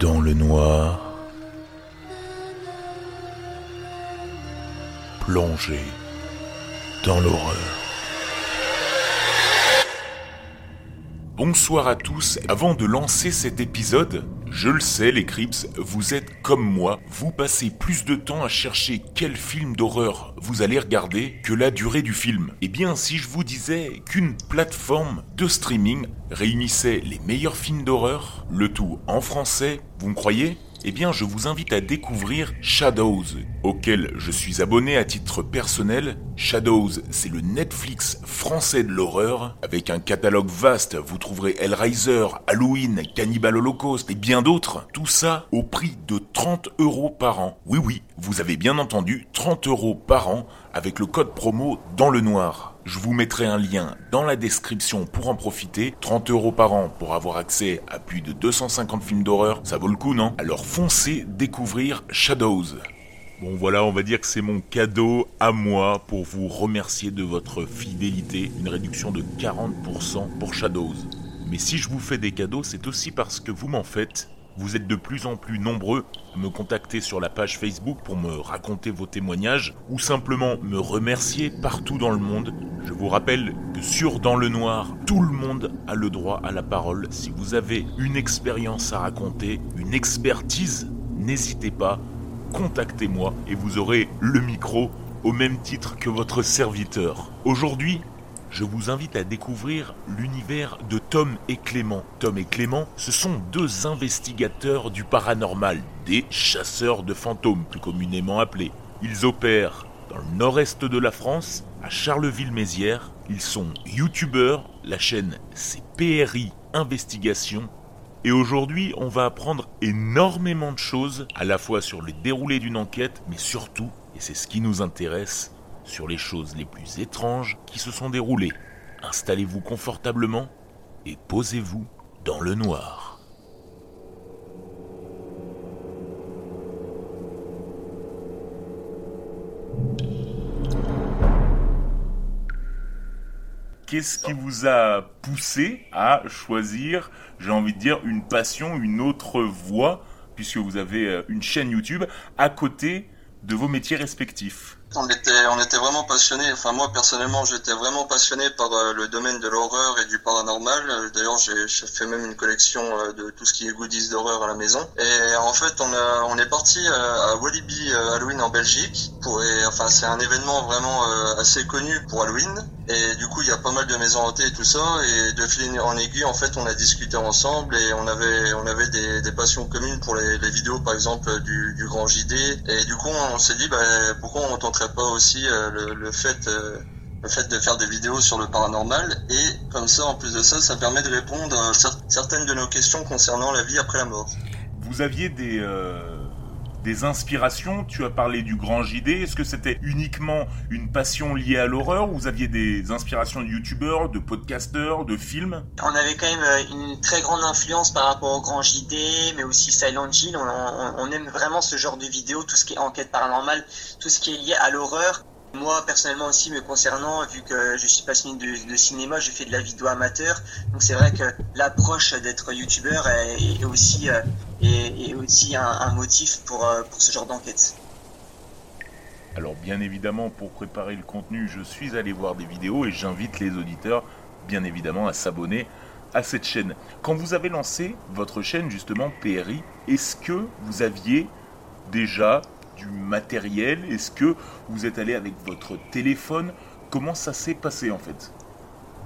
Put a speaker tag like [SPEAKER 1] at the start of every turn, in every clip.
[SPEAKER 1] dans le noir, plongé dans l'horreur. Bonsoir à tous. Avant de lancer cet épisode, je le sais les Crips, vous êtes comme moi, vous passez plus de temps à chercher quel film d'horreur vous allez regarder que la durée du film. Eh bien, si je vous disais qu'une plateforme de streaming réunissait les meilleurs films d'horreur, le tout en français, vous me croyez? Eh bien, je vous invite à découvrir Shadows, auquel je suis abonné à titre personnel. Shadows, c'est le Netflix français de l'horreur. Avec un catalogue vaste, vous trouverez Hellraiser, Halloween, Cannibal Holocaust et bien d'autres. Tout ça au prix de 30 euros par an. Oui, oui, vous avez bien entendu, 30 euros par an avec le code promo dans le noir. Je vous mettrai un lien dans la description pour en profiter. 30 euros par an pour avoir accès à plus de 250 films d'horreur, ça vaut le coup, non? Alors foncez découvrir Shadows. Bon voilà, on va dire que c'est mon cadeau à moi pour vous remercier de votre fidélité. Une réduction de 40% pour Shadows. Mais si je vous fais des cadeaux, c'est aussi parce que vous m'en faites vous êtes de plus en plus nombreux à me contacter sur la page Facebook pour me raconter vos témoignages ou simplement me remercier partout dans le monde. Je vous rappelle que sur Dans le Noir, tout le monde a le droit à la parole. Si vous avez une expérience à raconter, une expertise, n'hésitez pas, contactez-moi et vous aurez le micro au même titre que votre serviteur. Aujourd'hui, je vous invite à découvrir l'univers de Tom et Clément. Tom et Clément, ce sont deux investigateurs du paranormal, des chasseurs de fantômes plus communément appelés. Ils opèrent dans le nord-est de la France, à Charleville-Mézières. Ils sont youtubeurs, la chaîne c'est PRI Investigation. Et aujourd'hui, on va apprendre énormément de choses, à la fois sur le déroulé d'une enquête, mais surtout, et c'est ce qui nous intéresse, sur les choses les plus étranges qui se sont déroulées. Installez-vous confortablement et posez-vous dans le noir. Qu'est-ce qui vous a poussé à choisir, j'ai envie de dire, une passion, une autre voie, puisque vous avez euh, une chaîne YouTube à côté de vos métiers respectifs?
[SPEAKER 2] On était, on était vraiment passionnés. Enfin, moi personnellement, j'étais vraiment passionné par euh, le domaine de l'horreur et du paranormal. D'ailleurs, j'ai fait même une collection euh, de tout ce qui est goodies d'horreur à la maison. Et en fait, on a, on est parti euh, à Walibi Halloween en Belgique. Pour, enfin, c'est un événement vraiment assez connu pour Halloween. Et du coup, il y a pas mal de maisons hantées et tout ça. Et de fil en aiguille, en fait, on a discuté ensemble et on avait, on avait des, passions communes pour les, vidéos, par exemple, du, du Grand JD. Et du coup, on s'est dit, bah, pourquoi on tenterait pas aussi euh, le, fait euh, le fait de faire des vidéos sur le paranormal et comme ça en plus de ça ça permet de répondre à certaines de nos questions concernant la vie après la mort.
[SPEAKER 1] Vous aviez des euh, des inspirations Tu as parlé du grand JD. Est-ce que c'était uniquement une passion liée à l'horreur ou vous aviez des inspirations de youtubeurs, de podcasteurs, de films?
[SPEAKER 3] On avait quand même euh, une très grande influence par rapport au grand JD, mais aussi Silent Hill. On, on, aime vraiment ce genre de vidéos, tout ce qui est enquête paranormale, tout ce qui est lié à l'horreur. Moi, personnellement aussi, me concernant, vu que je suis passionné de, cinéma, je fais de la vidéo amateur. Donc c'est vrai que l'approche d'être youtubeur est, aussi, est, aussi un, motif pour, euh, pour ce genre d'enquête.
[SPEAKER 1] Alors bien évidemment, pour préparer le contenu, je suis allé voir des vidéos et j'invite les auditeurs, bien évidemment, à s'abonner à cette chaîne. Quand vous avez lancé votre chaîne, justement, PRI, est-ce que vous aviez déjà du matériel? Est-ce que vous êtes allé avec votre téléphone? Comment ça s'est passé en fait?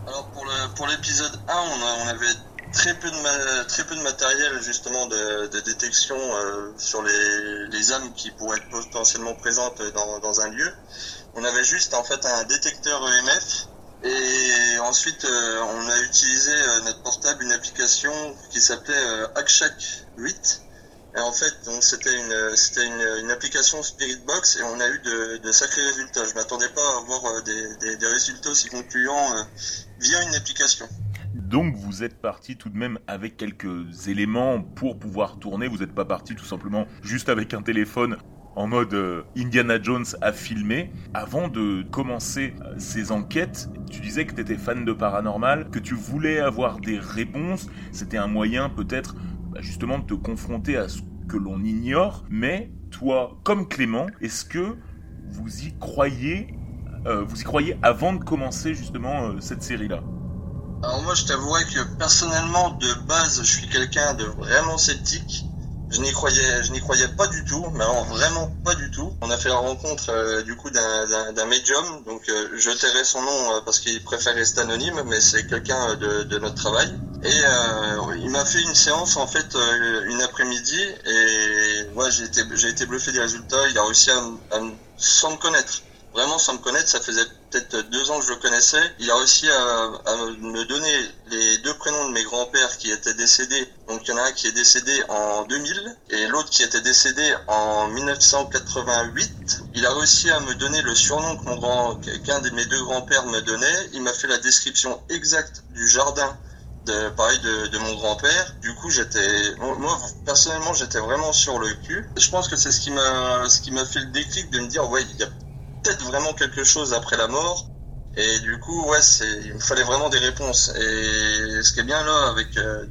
[SPEAKER 2] Alors pour l'épisode 1, on, avait très peu, de très peu de matériel justement de, détection euh, sur les, âmes qui pourraient être potentiellement présentes dans, un lieu. On avait juste en fait un détecteur EMF et ensuite euh, on a utilisé euh, notre portable une application qui s'appelait Hackshak 8 et en fait, c'était une c'était une, une, application Spirit Box et on a eu de, de sacrés résultats. Je m'attendais pas à avoir euh, des, des, résultats aussi concluants via une application.
[SPEAKER 1] Donc vous êtes parti tout de même avec quelques éléments pour pouvoir tourner. Vous n'êtes pas parti tout simplement juste avec un téléphone en mode euh, Indiana Jones à filmer. Avant de commencer ces enquêtes, tu disais que tu étais fan de paranormal, que tu voulais avoir des réponses. C'était un moyen peut-être bah, justement de te confronter à ce que l'on ignore, mais toi, comme Clément, est-ce que vous y croyez, euh, vous y croyez avant de commencer justement euh, cette série-là?
[SPEAKER 2] Alors moi, je t'avouerais que personnellement, de base, je suis quelqu'un de vraiment sceptique. Je n'y croyais, je n'y croyais pas du tout, mais alors vraiment pas du tout. On a fait la rencontre euh, du coup d'un, d'un, médium, donc euh, je tairai son nom euh, parce qu'il préfère rester anonyme, mais c'est quelqu'un de, de, notre travail. Et il m'a fait une séance en fait une après-midi et moi j'ai été, j'ai été bluffé des résultats. Il a réussi à, à sans me connaître vraiment sans me connaître, ça faisait peut-être deux ans que je le connaissais. Il a réussi à, me donner les deux prénoms de mes grands-pères qui étaient décédés. Donc il y en a un qui est décédé en 2000 et l'autre qui était décédé en 1988. Il a réussi à me donner le surnom que mon grand, qu'un de mes deux grands-pères me donnait. Il m'a fait la description exacte du jardin de pareil de, de mon grand-père. Du coup, j'étais moi personnellement, j'étais vraiment sur le cul. Je pense que c'est ce qui m'a ce qui m'a fait le déclic de me dire ouais, il y a peut-être vraiment quelque chose après la mort. Et du coup, ouais, il me fallait vraiment des réponses. Et ce qui est bien là avec euh,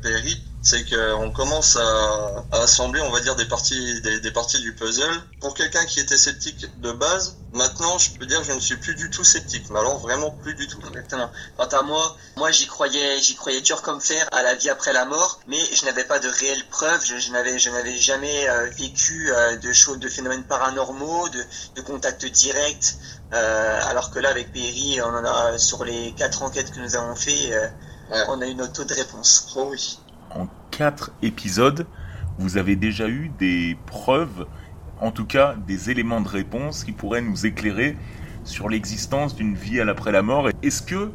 [SPEAKER 2] c'est qu'on commence à, à, assembler, on va dire, des parties, des, des parties du puzzle. Pour quelqu'un qui était sceptique de base, maintenant, je peux dire que je ne suis plus du tout sceptique. Mais alors, vraiment plus du tout.
[SPEAKER 3] Exactement. Quant à moi, moi, j'y croyais, j'y croyais dur comme fer à la vie après la mort, mais je n'avais pas de réelles preuves. Je, je n'avais, je n'avais jamais euh, vécu euh, de choses, de phénomènes paranormaux, de, de contacts directs. Euh, alors que là, avec Perry, on en a sur les quatre enquêtes que nous avons fait, euh, ouais. on a eu notre taux de réponse.
[SPEAKER 2] Oh oui
[SPEAKER 1] en quatre épisodes, vous avez déjà eu des preuves, en tout cas des éléments de réponse qui pourraient nous éclairer sur l'existence d'une vie à l'après la mort. Est-ce que,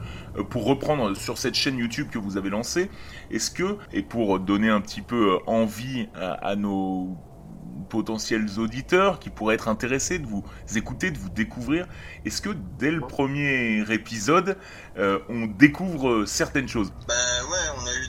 [SPEAKER 1] pour reprendre sur cette chaîne YouTube que vous avez lancée, est-ce que, et pour donner un petit peu envie à, à nos potentiels auditeurs qui pourraient être intéressés de vous écouter, de vous découvrir. Est-ce que dès le premier épisode, euh, on découvre certaines choses?
[SPEAKER 2] Ben ouais, on a eu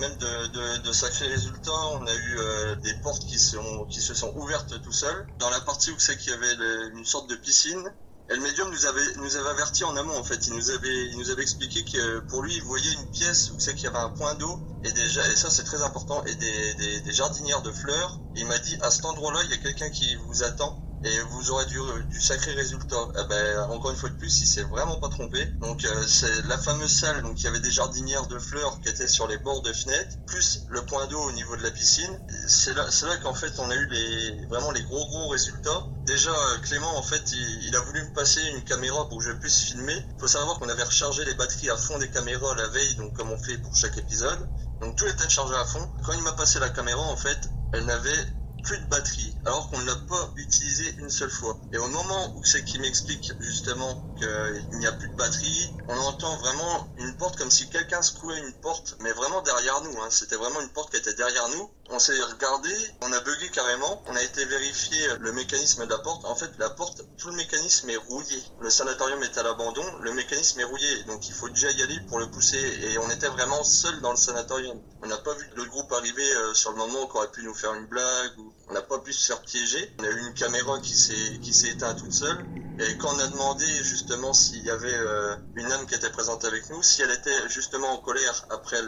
[SPEAKER 2] même de, sacrés résultats. On a eu euh, des portes qui, se sont ouvertes tout seuls. Dans la partie où c'est qu'il y avait une sorte de piscine, et le médium nous avait nous avait averti en amont en fait. Il nous avait il nous avait expliqué que pour lui il voyait une pièce où c'est qu'il y avait un point d'eau et déjà et ça c'est très important et des, des, des jardinières de fleurs. Il m'a dit à cet endroit-là il y a quelqu'un qui vous attend et vous aurez du, sacré résultat. Eh ben, encore une fois de plus, il s'est vraiment pas trompé. Donc euh, c'est la fameuse salle, donc il y avait des jardinières de fleurs qui étaient sur les bords de fenêtres, plus le point d'eau au niveau de la piscine. C'est là, c'est là qu'en fait on a eu les vraiment les gros gros résultats. Déjà Clément en fait il, il, a voulu me passer une caméra pour que je puisse filmer. Il faut savoir qu'on avait rechargé les batteries à fond des caméras la veille, donc comme on fait pour chaque épisode. Donc tout était chargé à fond. Quand il m'a passé la caméra en fait, elle n'avait plus de batterie, alors qu'on ne l'a pas utilisé une seule fois. Et au moment où c'est qu'il m'explique justement qu'il n'y a plus de batterie, on entend vraiment une porte comme si quelqu'un secouait une porte, mais vraiment derrière nous. Hein. C'était vraiment une porte qui était derrière nous. On s'est regardé, on a bugué carrément, on a été vérifier le mécanisme de la porte. En fait, la porte, tout le mécanisme est rouillé. Le sanatorium est à l'abandon, le mécanisme est rouillé, donc il faut déjà y aller pour le pousser. Et on était vraiment seul dans le sanatorium. On n'a pas vu le groupe arriver euh, sur le moment qu'on aurait pu nous faire une blague ou on n'a pas pu se faire piéger. On a eu une caméra qui s'est qui s'est éteinte toute seule. Et quand on a demandé justement s'il y avait euh, une âme qui était présente avec nous, si elle était justement en colère après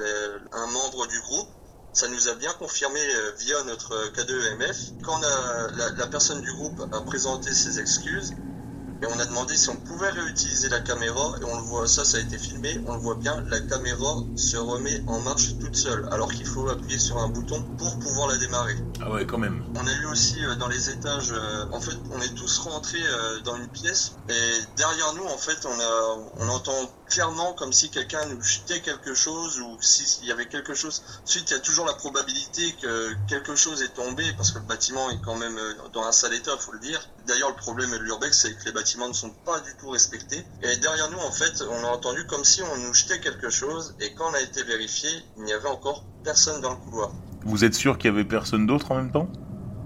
[SPEAKER 2] un membre du groupe, ça nous a bien confirmé euh, via notre K2MF. Quand la, personne du groupe a présenté ses excuses, et on a demandé si on pouvait réutiliser la caméra, et on le voit, ça, ça a été filmé, on le voit bien, la caméra se remet en marche toute seule, alors qu'il faut appuyer sur un bouton pour pouvoir la démarrer.
[SPEAKER 1] Ah ouais, quand même.
[SPEAKER 2] On a eu aussi euh, dans les étages, euh, en fait, on est tous rentrés euh, dans une pièce, et derrière nous, en fait, on a, on entend clairement comme si quelqu'un nous jetait quelque chose ou s'il y avait quelque chose. Ensuite, il y a toujours la probabilité que quelque chose est tombé parce que le bâtiment est quand même dans un sale état, faut le dire. D'ailleurs, le problème de l'urbex, c'est que les bâtiments ne sont pas du tout respectés. Et derrière nous, en fait, on a entendu comme si on nous jetait quelque chose et quand on a été vérifié, il n'y avait encore personne dans le couloir.
[SPEAKER 1] Vous êtes sûr qu'il y avait personne d'autre en même temps?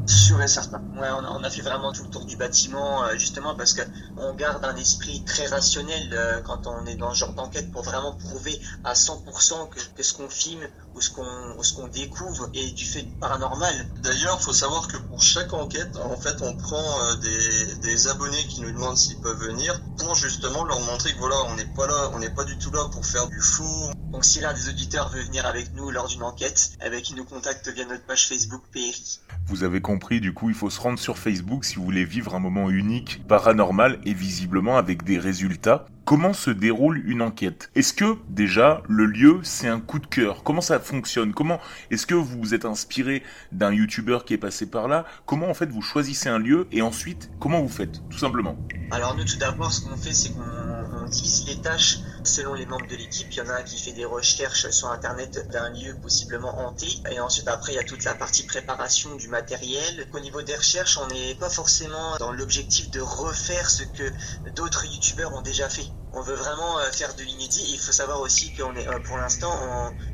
[SPEAKER 3] Sûr et certain. Ouais, on a, on a, fait vraiment tout le tour du bâtiment, euh, justement parce que on garde un esprit très rationnel euh, quand on est dans ce genre d'enquête pour vraiment prouver à 100% que, que ce qu'on filme, ou ce qu'on ce qu'on découvre est du fait paranormal.
[SPEAKER 2] D'ailleurs, faut savoir que pour chaque enquête, en fait, on prend euh, des, des abonnés qui nous demandent s'ils peuvent venir pour justement leur montrer que voilà, on n'est pas là, on n'est pas du tout là pour faire du fou.
[SPEAKER 3] Donc si l'un des auditeurs veut venir avec nous lors d'une enquête, eh ben, qu'il nous contacte via notre page Facebook PRI.
[SPEAKER 1] Vous avez compris, du coup, il faut se rendre sur Facebook si vous voulez vivre un moment unique, paranormal et visiblement avec des résultats. Comment se déroule une enquête? Est-ce que déjà le lieu c'est un coup de cœur? Comment ça fonctionne? Comment est-ce que vous vous êtes inspiré d'un youtubeur qui est passé par là? Comment en fait vous choisissez un lieu et ensuite comment vous faites tout simplement?
[SPEAKER 3] Alors nous tout d'abord ce qu'on fait c'est qu'on divise les tâches selon les membres de l'équipe. Il y en a un qui fait des recherches sur internet d'un lieu possiblement hanté. Et ensuite après il y a toute la partie préparation du matériel. Au niveau des recherches on n'est pas forcément dans l'objectif de refaire ce que d'autres youtubeurs ont déjà fait on veut vraiment euh, faire de l'inédit. Il faut savoir aussi qu'on est, euh, pour l'instant,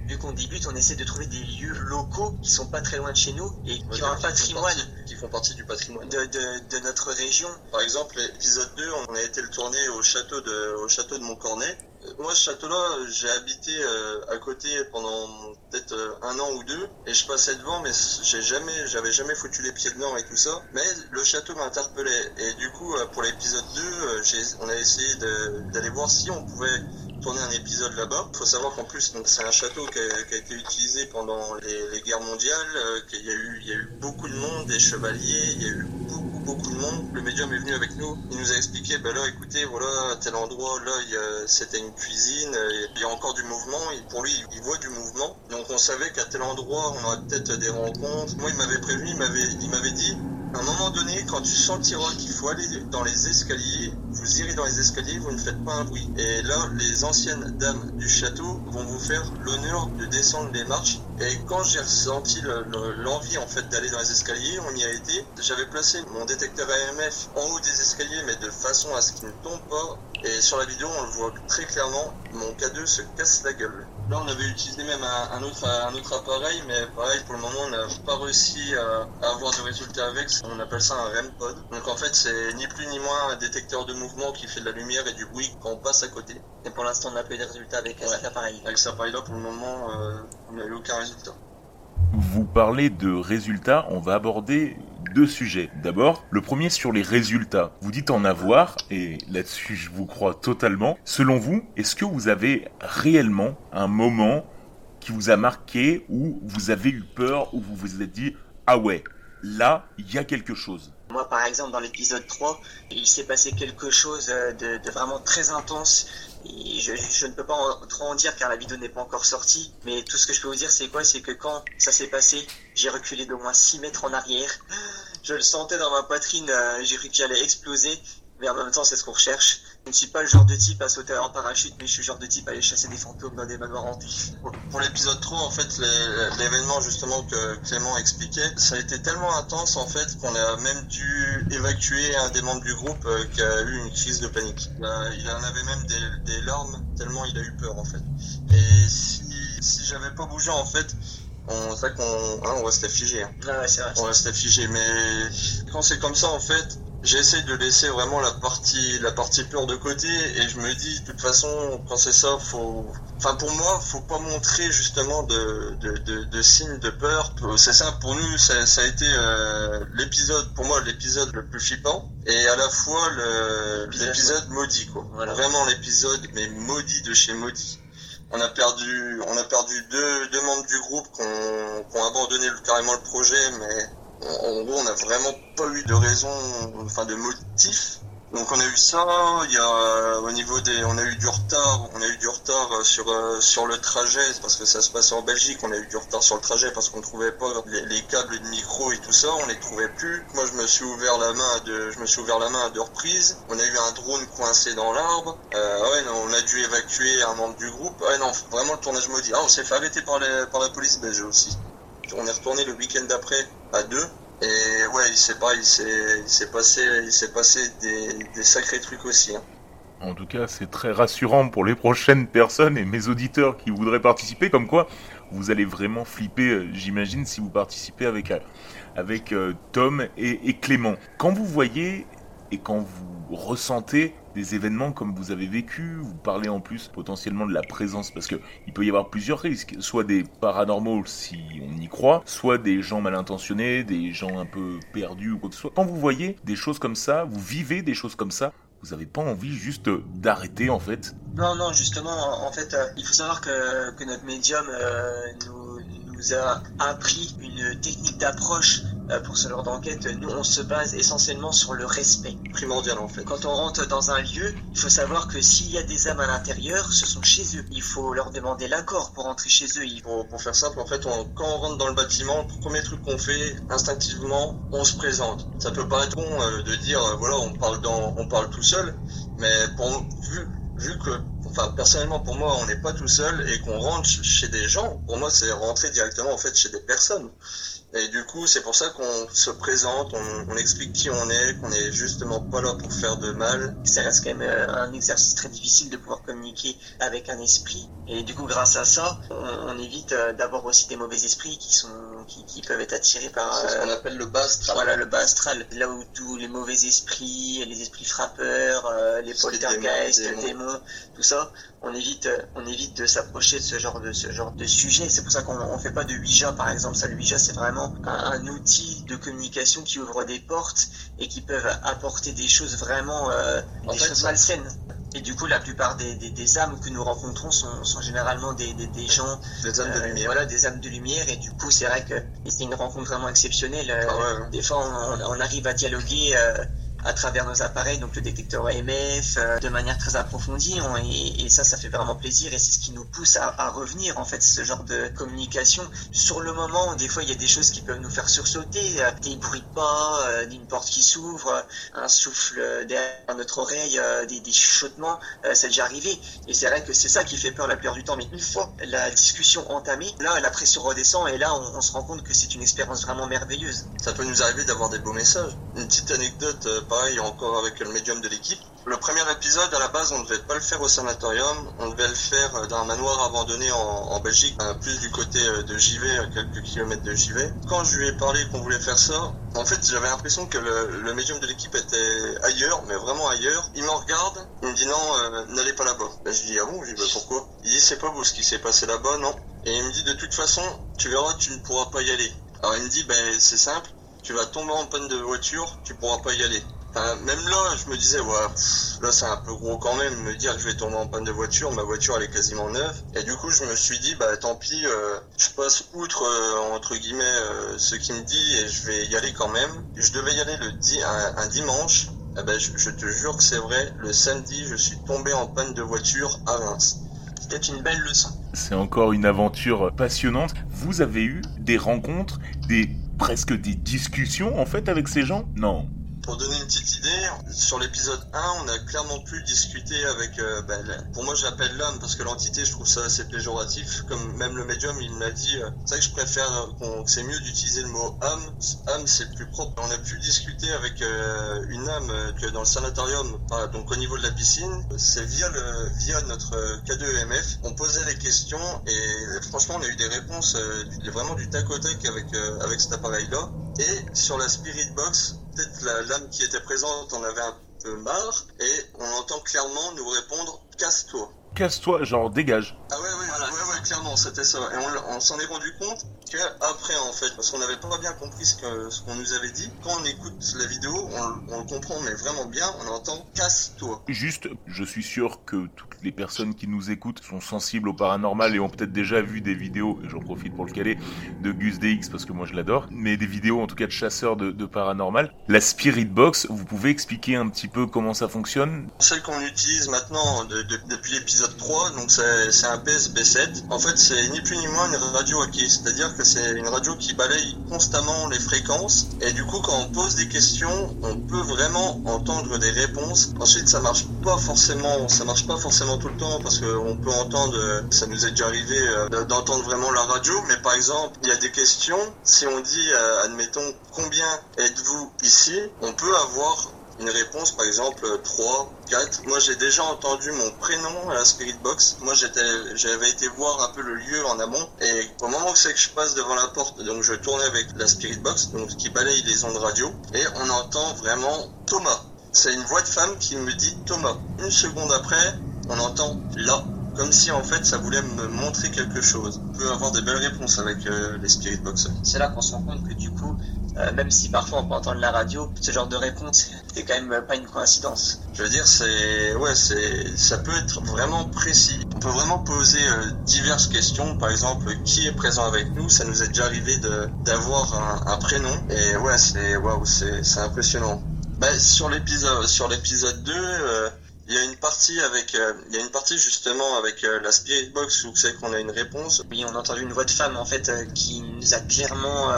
[SPEAKER 3] vu qu'on débute, on essaie de trouver des lieux locaux qui sont pas très loin de chez nous et qui ont un patrimoine.
[SPEAKER 2] Qui font partie du patrimoine.
[SPEAKER 3] De, de, de notre région.
[SPEAKER 2] Par exemple, l'épisode 2, on a été le tourner au château de, au château de Montcornet. Moi, ce château-là, j'ai habité euh, à côté pendant peut-être euh, un an ou deux, et je passais devant, mais j'ai jamais, j'avais jamais foutu les pieds dedans et tout ça. Mais le château m'interpellait, et du coup, euh, pour l'épisode 2, on a essayé d'aller voir si on pouvait tourner un épisode là-bas. Il faut savoir qu'en plus, c'est un château qui a, été utilisé pendant les, guerres mondiales, qu'il y il y a eu beaucoup de monde, des chevaliers, il y a eu beaucoup beaucoup de monde. Le médium est venu avec nous. Il nous a expliqué, ben là, écoutez, voilà, à tel endroit, là, c'était une cuisine, il y a encore du mouvement. Pour lui, il voit du mouvement. Donc on savait qu'à tel endroit, on aurait peut-être des rencontres. Moi, il m'avait prévenu, il m'avait dit, à un moment donné, quand tu sentiras qu'il faut aller dans les escaliers, vous irez dans les escaliers, vous ne faites pas un bruit. Et là, les anciennes dames du château vont vous faire l'honneur de descendre les marches. Et quand j'ai ressenti l'envie en fait d'aller dans les escaliers, on y a été. J'avais placé mon détecteur AMF en haut des escaliers, mais de façon à ce qu'il ne tombe pas. Et sur la vidéo, on le voit très clairement, mon K2 se casse la gueule. Là, on avait utilisé même un, autre, un autre appareil, mais pareil, pour le moment, on n'a pas réussi à, avoir de résultats avec. On appelle ça un REM pod. Donc en fait, c'est ni plus ni moins un détecteur de mouvement qui fait de la lumière et du bruit quand on passe à côté.
[SPEAKER 3] Et pour l'instant, on n'a pas eu de résultats avec cet appareil.
[SPEAKER 2] Avec cet appareil-là, pour le moment, euh, on n'a eu aucun résultat.
[SPEAKER 1] Vous parlez de résultats, on va aborder sujets. D'abord, le premier sur les résultats. Vous dites en avoir, et là-dessus je vous crois totalement. Selon vous, est-ce que vous avez réellement un moment qui vous a marqué où vous avez eu peur, où vous vous êtes dit, ah ouais, là, il y a quelque chose
[SPEAKER 3] moi, par exemple, dans l'épisode 3, il s'est passé quelque chose de, vraiment très intense. je, je, ne peux pas trop en dire car la vidéo n'est pas encore sortie. Mais tout ce que je peux vous dire, c'est quoi? C'est que quand ça s'est passé, j'ai reculé d'au moins 6 mètres en arrière. Je le sentais dans ma poitrine, euh, j'ai cru que j'allais exploser mais en même temps, c'est ce qu'on recherche. Je ne suis pas le genre de type à sauter en parachute, mais je suis le genre de type à aller chasser des fantômes dans des manoirs hantés.
[SPEAKER 2] Pour l'épisode 3, en fait, l'événement justement que Clément expliquait, ça a été tellement intense en fait qu'on a même dû évacuer un des membres du groupe euh, qui a eu une crise de panique. Il en avait même des, larmes tellement il a eu peur en fait. Et si, si j'avais pas bougé en fait, on qu'on hein, on restait figé. Hein.
[SPEAKER 3] Ah ouais, vrai.
[SPEAKER 2] On restait figé, mais quand c'est comme ça en fait, j'essaie de laisser vraiment la partie la partie pure de côté et je me dis de toute façon quand c'est ça faut enfin pour moi faut pas montrer justement de de, de, de signes de peur. C'est ça pour nous ça, ça a été euh, l'épisode pour moi l'épisode le plus flippant et à la fois l'épisode maudit quoi. Vraiment l'épisode mais maudit de chez maudit. On a perdu on a perdu deux, deux membres du groupe qui ont, ont abandonné carrément le projet mais en gros, on n'a vraiment pas eu de raison, enfin de motif. Donc on a eu ça, il y a au niveau des on a eu du retard, on a eu du retard sur euh, sur le trajet parce que ça se passait en Belgique, on a eu du retard sur le trajet parce qu'on trouvait pas les, câbles de micro et tout ça, on les trouvait plus. Moi je me suis ouvert la main à deux, je me suis ouvert la main à deux reprises. On a eu un drone coincé dans l'arbre. Euh, ouais, non, on a dû évacuer un membre du groupe. Ouais non, vraiment le tournage maudit. Ah, on s'est fait arrêter par par la police belge aussi. On est retourné le week-end d'après à deux. Et ouais, il s'est pas, il s'est, passé, il s'est passé des, sacrés trucs aussi. Hein.
[SPEAKER 1] En tout cas, c'est très rassurant pour les prochaines personnes et mes auditeurs qui voudraient participer. Comme quoi, vous allez vraiment flipper, euh, j'imagine, si vous participez avec euh, avec euh, Tom et, et Clément. Quand vous voyez et quand vous ressentez des événements comme vous avez vécu. Vous parlez en plus potentiellement de la présence parce que il peut y avoir plusieurs risques, soit des paranormaux si on y croit, soit des gens mal intentionnés, des gens un peu perdus ou quoi que ce soit. Quand vous voyez des choses comme ça, vous vivez des choses comme ça, vous n'avez pas envie juste d'arrêter en fait?
[SPEAKER 3] Non, non, justement, en fait, euh, il faut savoir que, que notre médium euh, nous, nous a appris une technique d'approche euh, pour ce genre d'enquête, nous on se base essentiellement sur le respect.
[SPEAKER 2] Primordial en fait.
[SPEAKER 3] Quand on rentre dans un lieu, il faut savoir que s'il y a des âmes à l'intérieur, ce sont chez eux. Il faut leur demander l'accord pour entrer chez eux.
[SPEAKER 2] Pour, faire simple, en fait, quand on rentre dans le bâtiment, le premier truc qu'on fait, instinctivement, on se présente. Ça peut paraître bon euh, de dire, euh, voilà, on parle dans, on parle tout seul, mais pour, vu que enfin personnellement pour moi on n'est pas tout seul et qu'on rentre chez des gens. Pour moi c'est rentrer directement en fait chez des personnes et du coup, c'est pour ça qu'on se présente, on, on, explique qui on est, qu'on est justement pas là pour faire de mal.
[SPEAKER 3] Ça reste quand même euh, un exercice très difficile de pouvoir communiquer avec un esprit. Et du coup, grâce à ça, on, on évite euh, d'avoir aussi des mauvais esprits qui sont qui, qui peuvent être attirés par
[SPEAKER 2] ce qu'on euh, appelle le bas astral.
[SPEAKER 3] Voilà, le bas astral. Là où tous les mauvais esprits, les esprits frappeurs, les poltergeists, les démons, tout ça, on évite, on évite de s'approcher de ce genre de ce genre de sujet. C'est pour ça qu'on on fait pas de Ouija, par exemple. Ça, le Ouija, c'est vraiment un, un, outil de communication qui ouvre des portes et qui peuvent apporter des choses vraiment, euh, des
[SPEAKER 2] fait,
[SPEAKER 3] choses malsaines. Et du coup, la plupart des, des, des âmes que nous rencontrons sont, sont généralement des, des, des gens,
[SPEAKER 2] des âmes de lumière.
[SPEAKER 3] voilà, des âmes de lumière. Et du coup, c'est vrai que c'est une rencontre vraiment exceptionnelle.
[SPEAKER 2] Ah ouais.
[SPEAKER 3] Des fois, on, on, arrive à dialoguer. Euh, à travers nos appareils, donc le détecteur EMF, euh, de manière très approfondie. On, et, et, ça, ça fait vraiment plaisir et c'est ce qui nous pousse à, à, revenir, en fait, ce genre de communication. Sur le moment, des fois, il y a des choses qui peuvent nous faire sursauter, euh, des bruits de pas, euh, une porte qui s'ouvre, un souffle derrière notre oreille, des, des chuchotements, c'est déjà arrivé. Et c'est vrai que c'est ça qui fait peur la plupart du temps. Mais une fois la discussion entamée, là, la pression redescend et là, on, on se rend compte que c'est une expérience vraiment merveilleuse.
[SPEAKER 2] Ça peut nous arriver d'avoir des beaux messages. Une petite anecdote pareil encore avec le médium de l'équipe. Le premier épisode, à la base, on ne devait pas le faire au sanatorium, on devait le faire dans un manoir abandonné en, en Belgique, plus du côté de JV, à quelques kilomètres de JV. Quand je lui ai parlé qu'on voulait faire ça, en fait, j'avais l'impression que le, le, médium de l'équipe était ailleurs, mais vraiment ailleurs. Il me regarde, il me dit non, euh, n'allez pas là-bas. Ben, je dis ah bon, je dis bah, pourquoi? Il dit c'est pas beau ce qui s'est passé là-bas, non. Et il me dit de toute façon, tu verras, tu ne pourras pas y aller. Alors il me dit ben c'est simple, tu vas tomber en panne de voiture, tu pourras pas y aller. Même là, je me disais, ouais, là c'est un peu gros quand même, me dire que je vais tomber en panne de voiture, ma voiture elle est quasiment neuve. Et du coup, je me suis dit, bah tant pis, euh, je passe outre, euh, entre guillemets, euh, ce qu'il me dit et je vais y aller quand même. Je devais y aller le un, dimanche. Eh ben, je, je, te jure que c'est vrai, le samedi, je suis tombé en panne de voiture à Reims.
[SPEAKER 3] C'était une belle leçon.
[SPEAKER 1] C'est encore une aventure passionnante. Vous avez eu des rencontres, des presque des discussions en fait avec ces gens? Non.
[SPEAKER 2] Pour donner une petite idée, sur l'épisode 1, on a clairement pu discuter avec, euh, ben, pour moi j'appelle l'homme parce que l'entité je trouve ça assez péjoratif, comme même le médium il m'a dit, euh, c'est vrai que je préfère, euh, c'est mieux d'utiliser le mot âme, âme c'est plus propre. On a pu discuter avec euh, une âme que dans le sanatorium, donc au niveau de la piscine, c'est via, le, via notre K2EMF, on posait des questions et franchement on a eu des réponses vraiment du tac au tac avec, avec cet appareil là. Et sur la Spirit Box, peut-être la l'âme qui était présente en avait un peu marre et on entend clairement nous répondre casse-toi.
[SPEAKER 1] Casse-toi, genre dégage.
[SPEAKER 2] Ah ouais, ouais, voilà. ouais, ouais, clairement, c'était ça. Et on, on s'en est rendu compte qu'après, en fait, parce qu'on n'avait pas bien compris ce qu'on ce nous avait dit, quand on écoute la vidéo, on, on le comprend, mais vraiment bien, on entend casse-toi.
[SPEAKER 1] Juste, je suis sûr que toutes les personnes qui nous écoutent sont sensibles au paranormal et ont peut-être déjà vu des vidéos, et j'en profite pour le caler, de Gus DX parce que moi je l'adore, mais des vidéos en tout cas de chasseurs de, de paranormal. La Spirit Box, vous pouvez expliquer un petit peu comment ça fonctionne?
[SPEAKER 2] Celle qu'on utilise maintenant de, de, depuis l'épisode 3, donc c'est un PSB7. En fait, c'est ni plus ni moins une radio acquise, c'est-à-dire que c'est une radio qui balaye constamment les fréquences et du coup, quand on pose des questions, on peut vraiment entendre des réponses. Ensuite, ça marche pas forcément, ça marche pas forcément tout le temps parce qu'on peut entendre, ça nous est déjà arrivé d'entendre vraiment la radio, mais par exemple, il y a des questions. Si on dit, admettons, combien êtes-vous ici, on peut avoir une réponse, par exemple 3, 4. Moi, j'ai déjà entendu mon prénom à la Spirit Box. Moi, j'étais, j'avais été voir un peu le lieu en amont. Et au moment où c'est que je passe devant la porte, donc je tournais avec la Spirit Box, donc qui balaye les ondes radio, et on entend vraiment Thomas. c'est une voix de femme qui me dit Thomas. Une seconde après, on entend là, comme si en fait ça voulait me montrer quelque chose. On peut avoir des belles réponses avec euh, les Spirit Box.
[SPEAKER 3] C'est là qu'on se rend compte que du coup, euh, même si parfois on peut entendre la radio, ce genre de réponse, c'est quand même pas une coïncidence.
[SPEAKER 2] Je veux dire, c'est ouais, c'est ça peut être vraiment précis. On peut vraiment poser euh, diverses questions. Par exemple, qui est présent avec nous? Ça nous est déjà arrivé de d'avoir un, un, prénom. Et ouais, c'est waouh, c'est c'est impressionnant. Bah, sur l'épisode sur l'épisode 2 euh, il y a une partie avec, euh, il y a une partie justement avec euh, la Spirit Box où c'est qu'on a une réponse.
[SPEAKER 3] Oui, on a entendu une voix de femme en fait euh, qui nous a clairement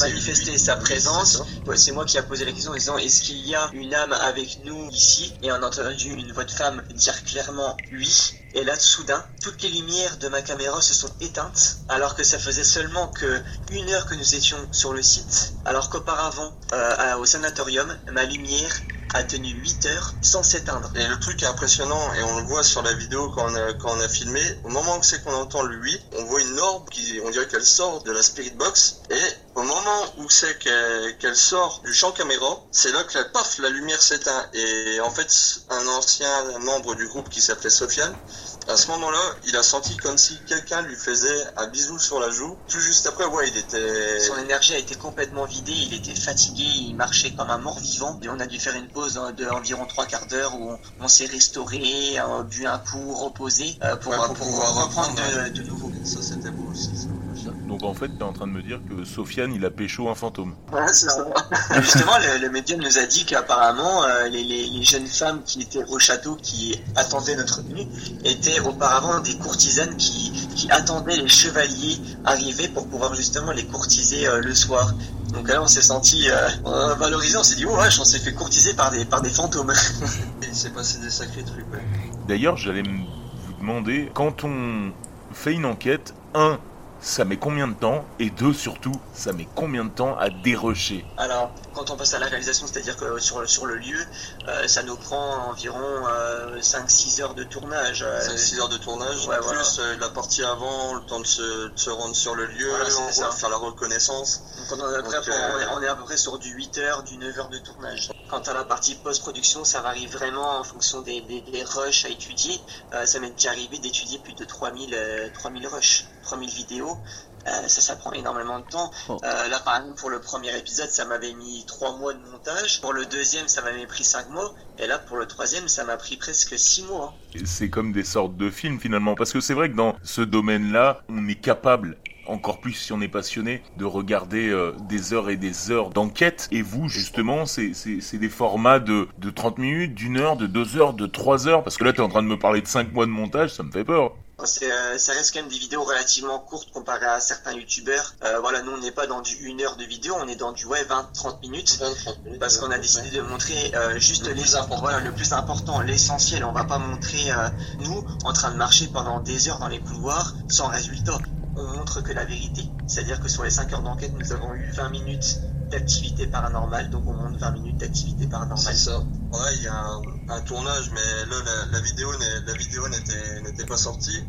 [SPEAKER 3] manifesté sa présence. C'est moi qui a posé la question en disant est-ce qu'il y a une âme avec nous ici? Et on a entendu une voix de femme dire clairement oui. Et là, soudain, toutes les lumières de ma caméra se sont éteintes, alors que ça faisait seulement que une heure que nous étions sur le site, alors qu'auparavant, au sanatorium, ma lumière a tenu 8 heures sans s'éteindre.
[SPEAKER 2] Et le truc est impressionnant, et on le voit sur la vidéo quand on a, quand filmé, au moment où c'est qu'on entend le 8, on voit une orbe qui, on dirait qu'elle sort de la Spirit Box, et au moment où c'est qu'elle sort du champ caméra, c'est là que paf, la lumière s'éteint. Et en fait, un ancien membre du groupe qui s'appelait Sofiane, à ce moment-là, il a senti comme si quelqu'un lui faisait un bisou sur la joue. Tout juste après, ouais, il était...
[SPEAKER 3] Son énergie a été complètement vidée, il était fatigué, il marchait comme un mort-vivant. Et on a dû faire une pause d'environ trois quarts d'heure où on, s'est restauré, a bu un coup, reposé, euh, pour, pour, pouvoir reprendre de, de, nouveau.
[SPEAKER 2] Ça, c'était beau aussi. Ça.
[SPEAKER 1] Donc en fait, tu es en train de me dire que Sofiane, il a pécho un fantôme.
[SPEAKER 3] Ouais, c'est ça. Justement, le, le, médium nous a dit qu'apparemment, euh, les, les, les, jeunes femmes qui étaient au château, qui attendaient notre venue, étaient auparavant des courtisanes qui, qui attendaient les chevaliers arriver pour pouvoir justement les courtiser euh, le soir. Donc là, on s'est senti euh, valorisé, on s'est dit, oh wesh, on s'est fait courtiser par des, par des fantômes.
[SPEAKER 2] Il s'est passé des sacrés trucs, ouais.
[SPEAKER 1] D'ailleurs, j'allais vous demander, quand on fait une enquête, un, ça met combien de temps Et deux, surtout, ça met combien de temps à dérocher
[SPEAKER 3] Alors, quand on passe à la réalisation, c'est-à-dire que sur, sur le lieu, euh, ça nous prend environ euh, 5-6 heures de tournage.
[SPEAKER 2] 5-6 heures de tournage,
[SPEAKER 3] Ouais,
[SPEAKER 2] plus
[SPEAKER 3] voilà.
[SPEAKER 2] euh, la partie avant, le temps de se, de se rendre sur le lieu,
[SPEAKER 3] Voilà,
[SPEAKER 2] on
[SPEAKER 3] ça.
[SPEAKER 2] faire la reconnaissance.
[SPEAKER 3] Donc on, est à peu près-
[SPEAKER 2] Donc, euh,
[SPEAKER 3] on est- on est à peu près sur du 8 heures, du 9 heures de tournage. Quant à la partie post-production, ça varie vraiment en fonction des, des, des rushs à étudier. Euh, ça m'est déjà arrivé d'étudier plus de 3000, euh, 3000 rushs, 3000 vidéos. Euh, ça, ça prend énormément de temps.
[SPEAKER 1] Oh.
[SPEAKER 3] Euh, là, par exemple, pour le premier épisode, ça m'avait mis 3 mois de montage. Pour le deuxième, ça m'avait pris 5 mois. Et là, pour le troisième, ça m'a pris presque 6 mois.
[SPEAKER 1] C'est comme des sortes de films finalement, parce que c'est vrai que dans ce domaine-là, on est capable encore plus si on est passionné, de regarder euh, des heures et des heures d'enquête. Et vous, justement, c'est des formats de, de 30 minutes, d'une heure, de deux heures, de trois heures. Parce que là, tu es en train de me parler de 5 mois de montage, ça me fait peur.
[SPEAKER 3] C'est, euh, ça reste quand même des vidéos relativement courtes comparé à certains youtubeurs. Euh, voilà, nous on n'est pas dans du 1 heure de vidéo, on est dans du ouais 20-30 minutes.
[SPEAKER 2] 20-30 minutes.
[SPEAKER 3] Parce qu'on a décidé de montrer euh, juste
[SPEAKER 2] Le
[SPEAKER 3] les
[SPEAKER 2] plus important.
[SPEAKER 3] voilà, le plus important, l'essentiel. On va pas montrer euh, nous en train de marcher pendant des heures dans les couloirs sans résultat. On montre que la vérité. C'est-à-dire que sur les 5 heures d'enquête, nous avons eu 20 minutes d'activité paranormale, donc on montre 20 minutes d'activité
[SPEAKER 2] C'est
[SPEAKER 3] paranormale.
[SPEAKER 2] ça. Ouais, il y a un, un tournage, mais là, la, vidéo la vidéo n'était pas sortie.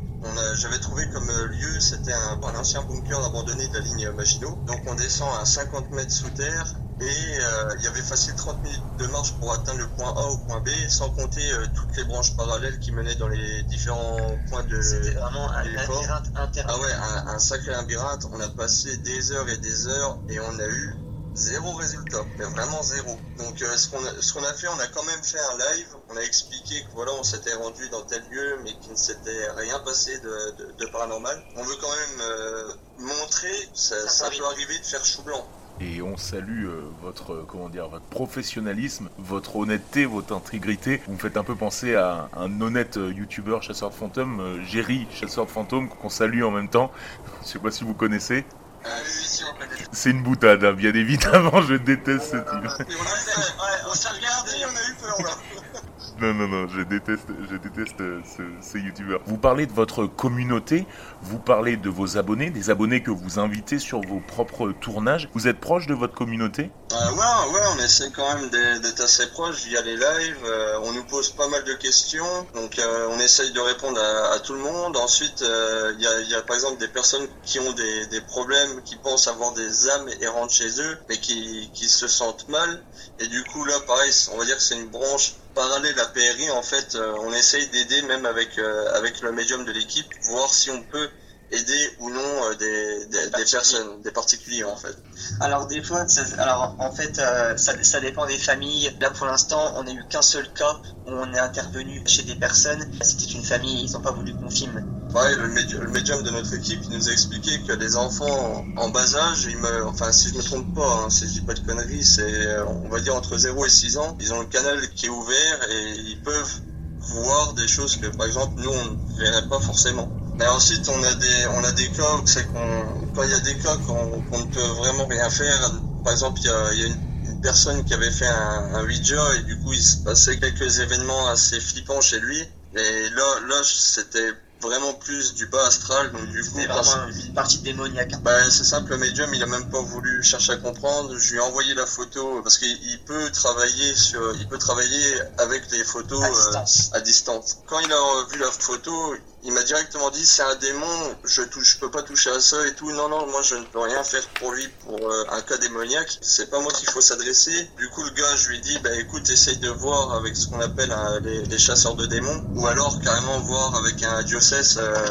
[SPEAKER 2] J'avais trouvé comme lieu, c'était un, un ancien bunker abandonné de la ligne Maginot. Donc on descend à 50 mètres sous terre et euh, il y avait facile 30 minutes de marche pour atteindre le point A au point B, sans compter euh, toutes les branches parallèles qui menaient dans les différents points de...
[SPEAKER 3] C'était vraiment un labyrinthe interne.
[SPEAKER 2] Ah ouais, un, un sacré labyrinthe. On a passé des heures et des heures et on a eu zéro résultat, mais vraiment zéro. Donc euh, ce qu'on a, ce qu'on a fait, on a quand même fait un live. On a expliqué que voilà, on s'était rendu dans tel lieu, mais qu'il ne s'était rien passé de, de, de paranormal. On veut quand même euh, montrer, ça,
[SPEAKER 3] Ça
[SPEAKER 2] ça
[SPEAKER 3] peut
[SPEAKER 2] peut arriver de faire chou blanc.
[SPEAKER 1] Et on salue euh, votre euh, comment dire votre professionnalisme, votre honnêteté, votre intégrité. Vous me faites un peu penser à un honnête euh, youtubeur chasseur de fantômes, euh, Jerry chasseur de fantômes qu'on salue en même temps. Je sais pas si vous connaissez.
[SPEAKER 2] Ah.
[SPEAKER 1] C'est une boutade, hein, bien évidemment. Je déteste ce type.
[SPEAKER 2] Et on, a fait- on s'est regardé, on a eu peur là.
[SPEAKER 1] Non, non, non, je déteste, je déteste euh, ce, ce youtubeur. Vous parlez de votre communauté, vous parlez de vos abonnés, des abonnés que vous invitez sur vos propres tournages. Vous êtes proche de votre communauté?
[SPEAKER 2] Euh, ouais, ouais, on essaie quand même d'être assez proche via les lives. Euh, on nous pose pas mal de questions, donc euh, on essaye de répondre à, à, tout le monde. Ensuite, euh, il y a, y, a, par exemple des personnes qui ont des, des, problèmes, qui pensent avoir des âmes errantes chez eux, mais qui, qui se sentent mal. Et du coup, là, pareil, on va dire que c'est une branche parallèle à PRI. En fait, on essaye d'aider même avec avec le médium de l'équipe, voir si on peut aider ou non euh, des, des, des, personnes, des particuliers en fait
[SPEAKER 3] Alors des fois, ça, alors en fait, euh, ça, ça, dépend des familles. Là pour l'instant, on n'a eu qu'un seul cas où on est intervenu chez des personnes. C'était une famille, ils n'ont pas voulu qu'on filme.
[SPEAKER 2] Ouais, le, médium, le médium de notre équipe il nous a expliqué que les enfants en bas âge, il me, enfin si je me trompe pas, hein, si je dis pas de conneries, c'est on va dire entre 0 et 6 ans, ils ont le canal qui est ouvert et ils peuvent voir des choses que par exemple nous on ne verrait pas forcément. Mais ensuite, on a des, on a des cas, c'est qu'on, quand il y a des cas qu'on qu ne peut vraiment rien faire, par exemple, il y a, il y a une, une, personne qui avait fait un, un Ouija et du coup, il se passait quelques événements assez flippants chez lui. Et là, là, c'était vraiment plus du bas astral donc du coup
[SPEAKER 3] vraiment une partie démoniaque
[SPEAKER 2] bah c'est simple le médium il a même pas voulu chercher à comprendre je lui ai envoyé la photo parce qu'il peut travailler sur il peut travailler avec des photos
[SPEAKER 3] à distance,
[SPEAKER 2] euh, à distance. quand il a vu la photo il m'a directement dit c'est un démon, je touche, je peux pas toucher à ça et tout. Non non, moi je ne peux rien faire pour lui pour euh, un cas démoniaque. C'est pas moi qu'il faut s'adresser. Du coup le gars, je lui ai dit bah écoute, essaye de voir avec ce qu'on appelle les, les, chasseurs de démons ou alors carrément voir avec un diocèse. Euh...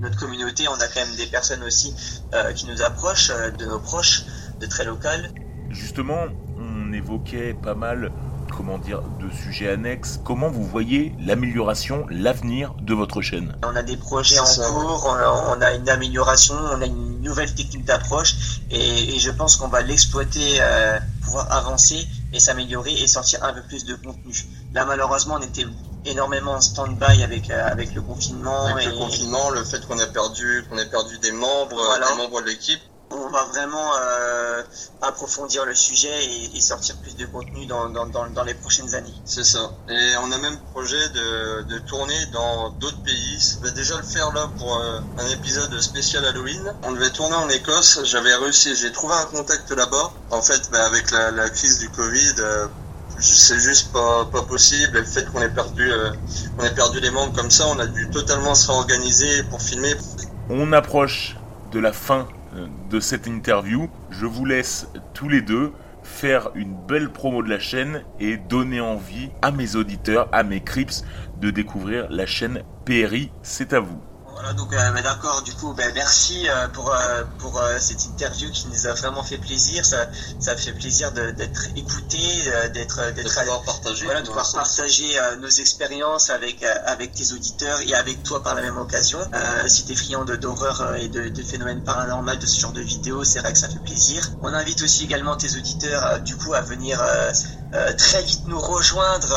[SPEAKER 3] Notre communauté, on a quand même des personnes aussi euh, qui nous approchent euh, de nos proches, de très local.
[SPEAKER 1] Justement, on évoquait pas mal comment dire, de sujets annexes. Comment vous voyez l'amélioration, l'avenir de votre chaîne?
[SPEAKER 3] On a des projets en cours, on a, on a, une amélioration, on a une nouvelle technique d'approche et, et, je pense qu'on va l'exploiter, euh, pouvoir avancer et s'améliorer et sortir un peu plus de contenu. Là, malheureusement, on était énormément en stand-by avec euh, avec le confinement.
[SPEAKER 2] Avec
[SPEAKER 3] et...
[SPEAKER 2] le confinement, le fait qu'on a perdu qu'on ait perdu des membres, voilà. des membres de l'équipe
[SPEAKER 3] on va vraiment euh, approfondir le sujet et, et, sortir plus de contenu dans, dans, dans, dans les prochaines années.
[SPEAKER 2] C'est ça. Et on a même projet de, de tourner dans d'autres pays. On va déjà le faire là pour euh, un épisode spécial Halloween. On devait tourner en Écosse. J'avais réussi, j'ai trouvé un contact là-bas. En fait, bah, avec la, la, crise du Covid, euh, c'est juste pas, possible. Le fait qu'on ait perdu, euh, on ait perdu les membres comme ça, on a dû totalement se réorganiser pour filmer.
[SPEAKER 1] On approche de la fin de cette interview. Je vous laisse tous les deux faire une belle promo de la chaîne et donner envie à mes auditeurs, à mes crips, de découvrir la chaîne PRI. C'est à vous.
[SPEAKER 3] Voilà, donc euh, d'accord, du coup, bah, merci euh, pour, euh, pour cette interview qui nous a vraiment fait plaisir. Ça, ça fait plaisir d'être écouté, d'être
[SPEAKER 2] d'être de pouvoir partager,
[SPEAKER 3] voilà, de pouvoir partager nos expériences avec avec tes auditeurs et avec toi par la même occasion. si t'es friand d'horreur et de, de, phénomènes paranormaux, de ce genre de vidéos, c'est vrai que ça fait plaisir. On invite aussi également tes auditeurs, du coup, à venir très vite nous rejoindre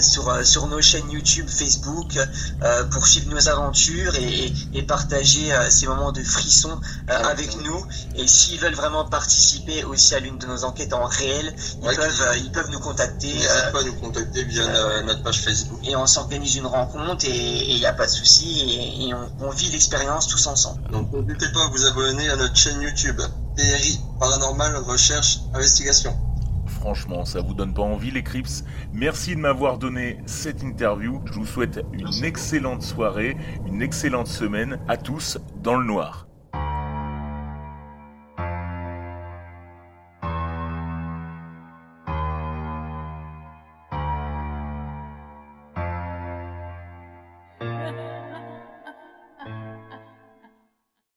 [SPEAKER 3] sur sur nos chaînes YouTube, Facebook, pour suivre nos aventures et et, et partager euh, ces moments de frisson euh, avec nous. Et s'ils veulent vraiment participer aussi à l'une de nos enquêtes en réel, ils,
[SPEAKER 2] ouais,
[SPEAKER 3] peuvent, euh, ils peuvent nous contacter.
[SPEAKER 2] N'hésitez pas à nous contacter via notre page Facebook.
[SPEAKER 3] Et on s'organise une rencontre et il n'y a pas de souci et, et, on, on vit l'expérience tous ensemble.
[SPEAKER 2] Donc n'hésitez pas à vous abonner à notre chaîne YouTube. PRI, Paranormal Recherche Investigation
[SPEAKER 1] franchement, ça vous donne pas envie les Crips? Merci de m'avoir donné cette interview. Je vous souhaite une excellente soirée, une excellente semaine à tous dans le noir.